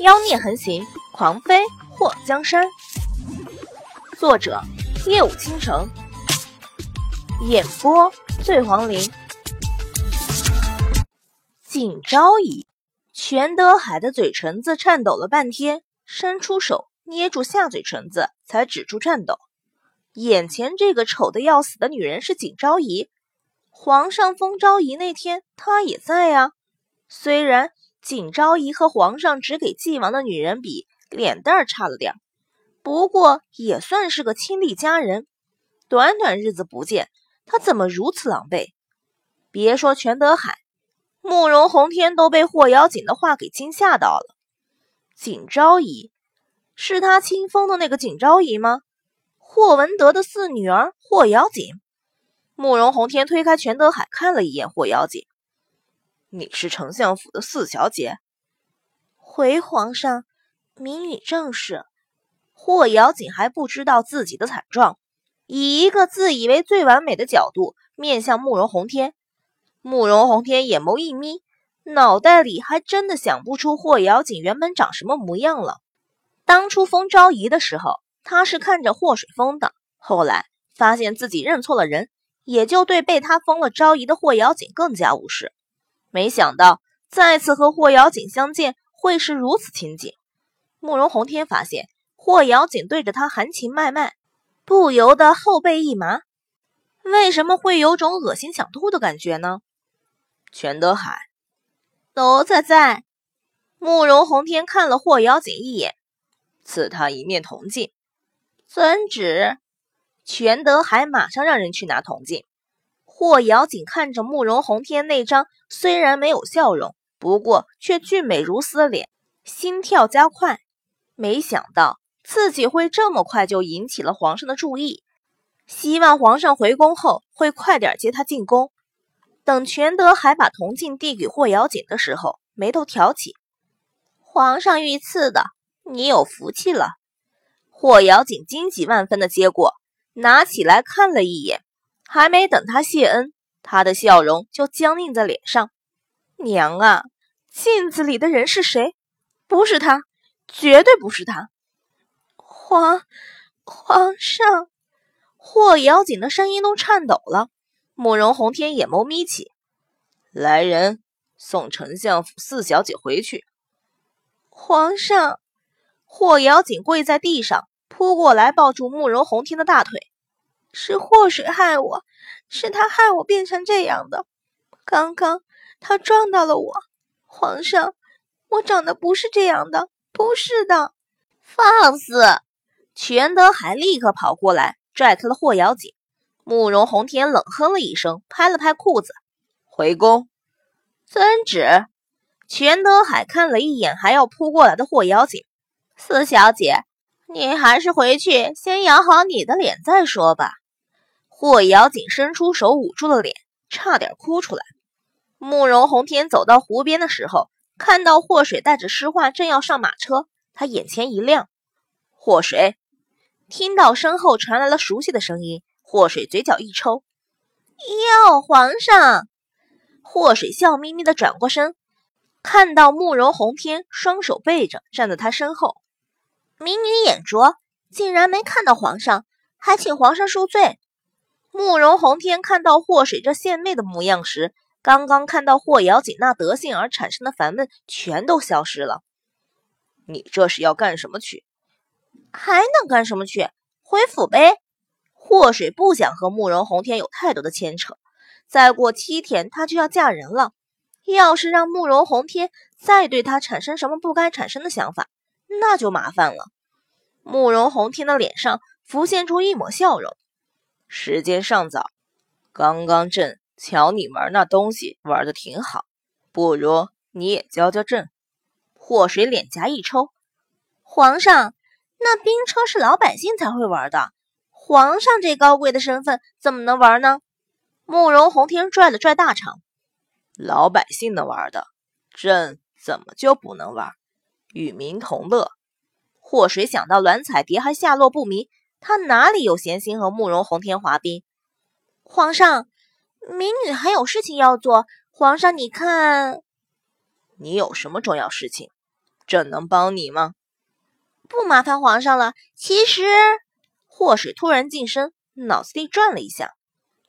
妖孽横行，狂飞祸江山。作者：夜舞倾城，演播：醉黄林。景昭仪，全德海的嘴唇子颤抖了半天，伸出手捏住下嘴唇子，才止住颤抖。眼前这个丑的要死的女人是景昭仪，皇上封昭仪那天，她也在呀。虽然。景昭仪和皇上只给晋王的女人比，脸蛋儿差了点儿不过也算是个亲历佳人。短短日子不见，她怎么如此狼狈？别说全德海，慕容宏天都被霍瑶锦的话给惊吓到了。景昭仪是他亲封的那个景昭仪吗？霍文德的四女儿霍瑶锦。慕容宏天推开全德海，看了一眼霍瑶锦。你是丞相府的四小姐，回皇上，民女正是。霍瑶锦还不知道自己的惨状，以一个自以为最完美的角度面向慕容宏天。慕容宏天眼眸一眯，脑袋里还真的想不出霍瑶锦原本长什么模样了。当初封昭仪的时候，他是看着霍水封的，后来发现自己认错了人，也就对被他封了昭仪的霍瑶锦更加无视。没想到再次和霍瑶锦相见会是如此情景。慕容宏天发现霍瑶锦对着他含情脉脉，不由得后背一麻。为什么会有种恶心想吐的感觉呢？全德海，都在在。慕容宏天看了霍瑶锦一眼，赐他一面铜镜。遵旨。全德海马上让人去拿铜镜。霍瑶锦看着慕容宏天那张虽然没有笑容，不过却俊美如斯的脸，心跳加快。没想到自己会这么快就引起了皇上的注意，希望皇上回宫后会快点接他进宫。等全德海把铜镜递给霍瑶锦的时候，眉头挑起：“皇上御赐的，你有福气了。”霍瑶锦惊喜万分的接过，拿起来看了一眼。还没等他谢恩，他的笑容就僵硬在脸上。娘啊，镜子里的人是谁？不是他，绝对不是他！皇皇上，霍瑶锦的声音都颤抖了。慕容宏天眼眸眯起，来人，送丞相府四小姐回去。皇上，霍瑶锦跪在地上，扑过来抱住慕容宏天的大腿。是祸水害我，是他害我变成这样的。刚刚他撞到了我，皇上，我长得不是这样的，不是的。放肆！全德海立刻跑过来，拽开了霍瑶锦。慕容红天冷哼了一声，拍了拍裤子，回宫。遵旨。全德海看了一眼还要扑过来的霍瑶锦，四小姐。你还是回去先养好你的脸再说吧。霍瑶锦伸出手捂住了脸，差点哭出来。慕容宏天走到湖边的时候，看到霍水带着诗画正要上马车，他眼前一亮。霍水听到身后传来了熟悉的声音，霍水嘴角一抽：“哟，皇上！”霍水笑眯眯地转过身，看到慕容宏天双手背着站在他身后。民女眼拙，竟然没看到皇上，还请皇上恕罪。慕容宏天看到霍水这献媚的模样时，刚刚看到霍瑶锦那德性而产生的烦闷全都消失了。你这是要干什么去？还能干什么去？回府呗。霍水不想和慕容宏天有太多的牵扯，再过七天她就要嫁人了。要是让慕容宏天再对她产生什么不该产生的想法，那就麻烦了。慕容宏天的脸上浮现出一抹笑容。时间尚早，刚刚朕瞧你玩那东西玩的挺好，不如你也教教朕。祸水脸颊一抽，皇上，那兵车是老百姓才会玩的，皇上这高贵的身份怎么能玩呢？慕容宏天拽了拽大肠，老百姓能玩的，朕怎么就不能玩？与民同乐。祸水想到栾彩蝶还下落不明，他哪里有闲心和慕容宏天滑冰？皇上，民女还有事情要做。皇上，你看，你有什么重要事情？朕能帮你吗？不麻烦皇上了。其实，祸水突然近身，脑子里转了一下，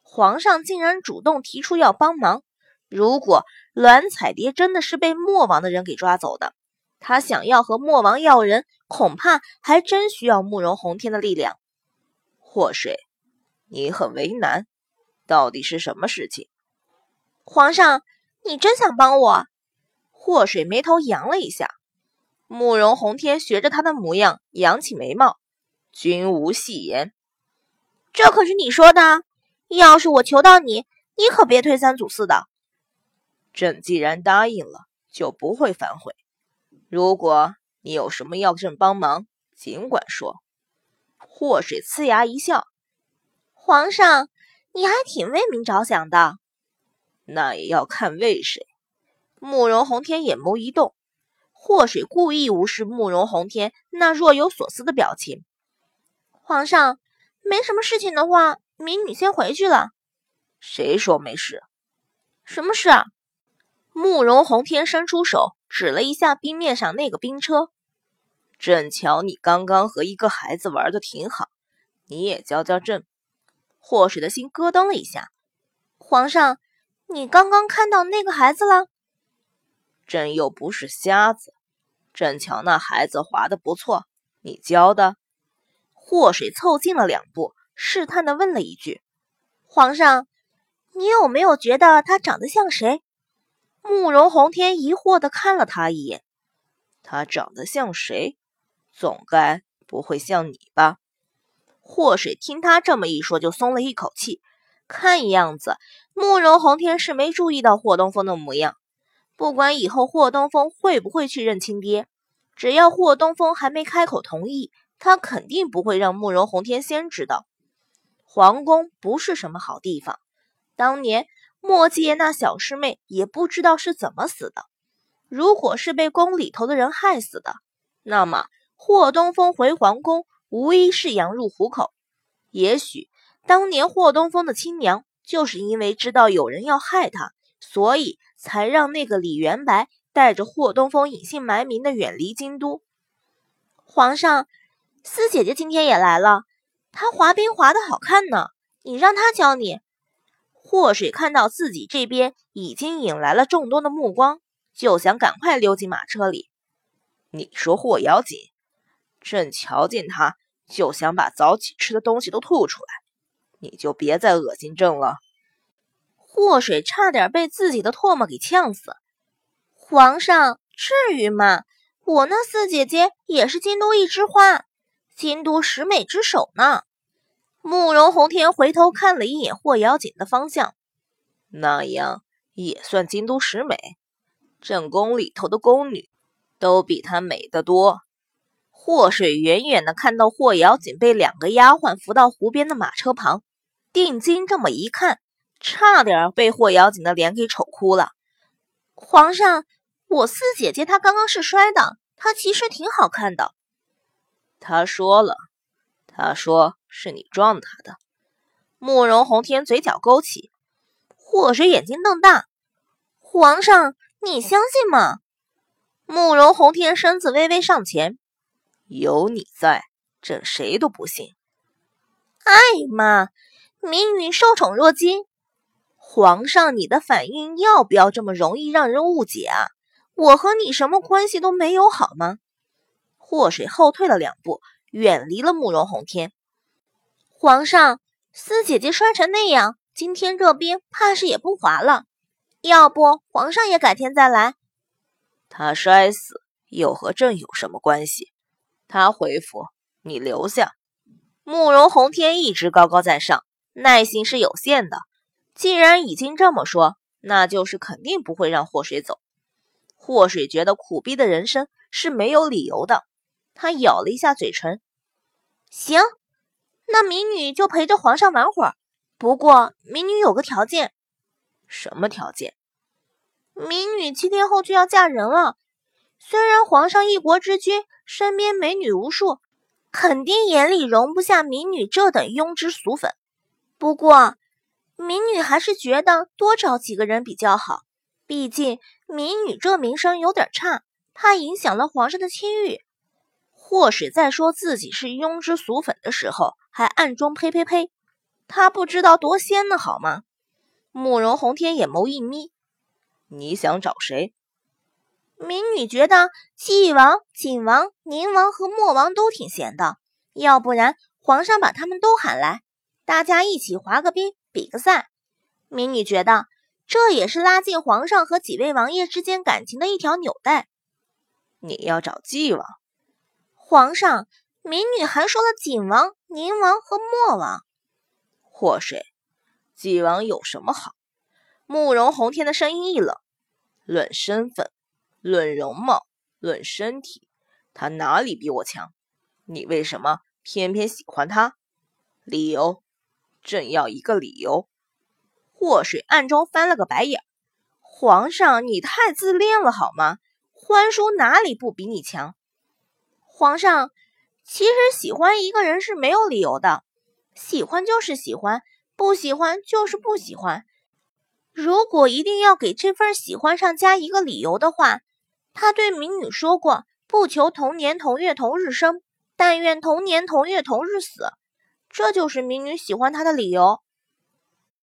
皇上竟然主动提出要帮忙。如果栾彩蝶真的是被莫王的人给抓走的，他想要和莫王要人，恐怕还真需要慕容洪天的力量。祸水，你很为难，到底是什么事情？皇上，你真想帮我？祸水眉头扬了一下。慕容洪天学着他的模样，扬起眉毛：“君无戏言，这可是你说的。要是我求到你，你可别推三阻四的。朕既然答应了，就不会反悔。如果你有什么要朕帮忙，尽管说。”祸水呲牙一笑：“皇上，你还挺为民着想的。那也要看为谁。”慕容洪天眼眸一动。祸水故意无视慕容洪天那若有所思的表情。皇上，没什么事情的话，民女先回去了。谁说没事？什么事啊？慕容洪天伸出手指了一下冰面上那个冰车。朕瞧你刚刚和一个孩子玩的挺好，你也教教朕。祸水的心咯噔了一下。皇上，你刚刚看到那个孩子了？朕又不是瞎子，朕瞧那孩子滑的不错，你教的。祸水凑近了两步，试探的问了一句：“皇上，你有没有觉得他长得像谁？”慕容洪天疑惑的看了他一眼：“他长得像谁？总该不会像你吧？”祸水听他这么一说，就松了一口气。看样子，慕容洪天是没注意到霍东风的模样。不管以后霍东风会不会去认亲爹，只要霍东风还没开口同意，他肯定不会让慕容洪天先知道。皇宫不是什么好地方，当年莫继业那小师妹也不知道是怎么死的。如果是被宫里头的人害死的，那么霍东风回皇宫无疑是羊入虎口。也许当年霍东风的亲娘就是因为知道有人要害他，所以。才让那个李元白带着霍东风隐姓埋名的远离京都。皇上，四姐姐今天也来了，她滑冰滑的好看呢，你让她教你。祸水看到自己这边已经引来了众多的目光，就想赶快溜进马车里。你说霍瑶锦，朕瞧见他就想把早起吃的东西都吐出来，你就别再恶心朕了。祸水差点被自己的唾沫给呛死。皇上，至于吗？我那四姐姐也是京都一枝花，京都十美之首呢。慕容洪天回头看了一眼霍瑶锦的方向，那样也算京都十美。正宫里头的宫女都比她美得多。祸水远远的看到霍瑶锦被两个丫鬟扶到湖边的马车旁，定睛这么一看。差点被霍瑶锦的脸给丑哭了。皇上，我四姐姐她刚刚是摔的，她其实挺好看的。他说了，他说是你撞他的。慕容洪天嘴角勾起，祸水眼睛瞪大。皇上，你相信吗？慕容洪天身子微微上前，有你在，朕谁都不信。哎妈，民女受宠若惊。皇上，你的反应要不要这么容易让人误解啊？我和你什么关系都没有，好吗？祸水后退了两步，远离了慕容洪天。皇上，四姐姐摔成那样，今天这冰怕是也不滑了。要不，皇上也改天再来。她摔死又和朕有什么关系？他回府，你留下。慕容洪天一直高高在上，耐心是有限的。既然已经这么说，那就是肯定不会让祸水走。祸水觉得苦逼的人生是没有理由的，他咬了一下嘴唇。行，那民女就陪着皇上玩会儿。不过民女有个条件。什么条件？民女七天后就要嫁人了。虽然皇上一国之君，身边美女无数，肯定眼里容不下民女这等庸脂俗粉。不过。民女还是觉得多找几个人比较好，毕竟民女这名声有点差，怕影响了皇上的清誉。祸水在说自己是庸脂俗粉的时候，还暗中呸呸呸，他不知道多鲜呢，好吗？慕容红天眼眸一眯，你想找谁？民女觉得纪王、景王、宁王和莫王都挺闲的，要不然皇上把他们都喊来，大家一起滑个冰，比个赛。民女觉得这也是拉近皇上和几位王爷之间感情的一条纽带。你要找纪王？皇上，民女还说了景王、宁王和莫王。祸水，纪王有什么好？慕容宏天的声音一冷，论身份。论容貌，论身体，他哪里比我强？你为什么偏偏喜欢他？理由，朕要一个理由。祸水暗中翻了个白眼。皇上，你太自恋了好吗？欢叔哪里不比你强？皇上，其实喜欢一个人是没有理由的，喜欢就是喜欢，不喜欢就是不喜欢。如果一定要给这份喜欢上加一个理由的话，他对民女说过：“不求同年同月同日生，但愿同年同月同日死。”这就是民女喜欢他的理由。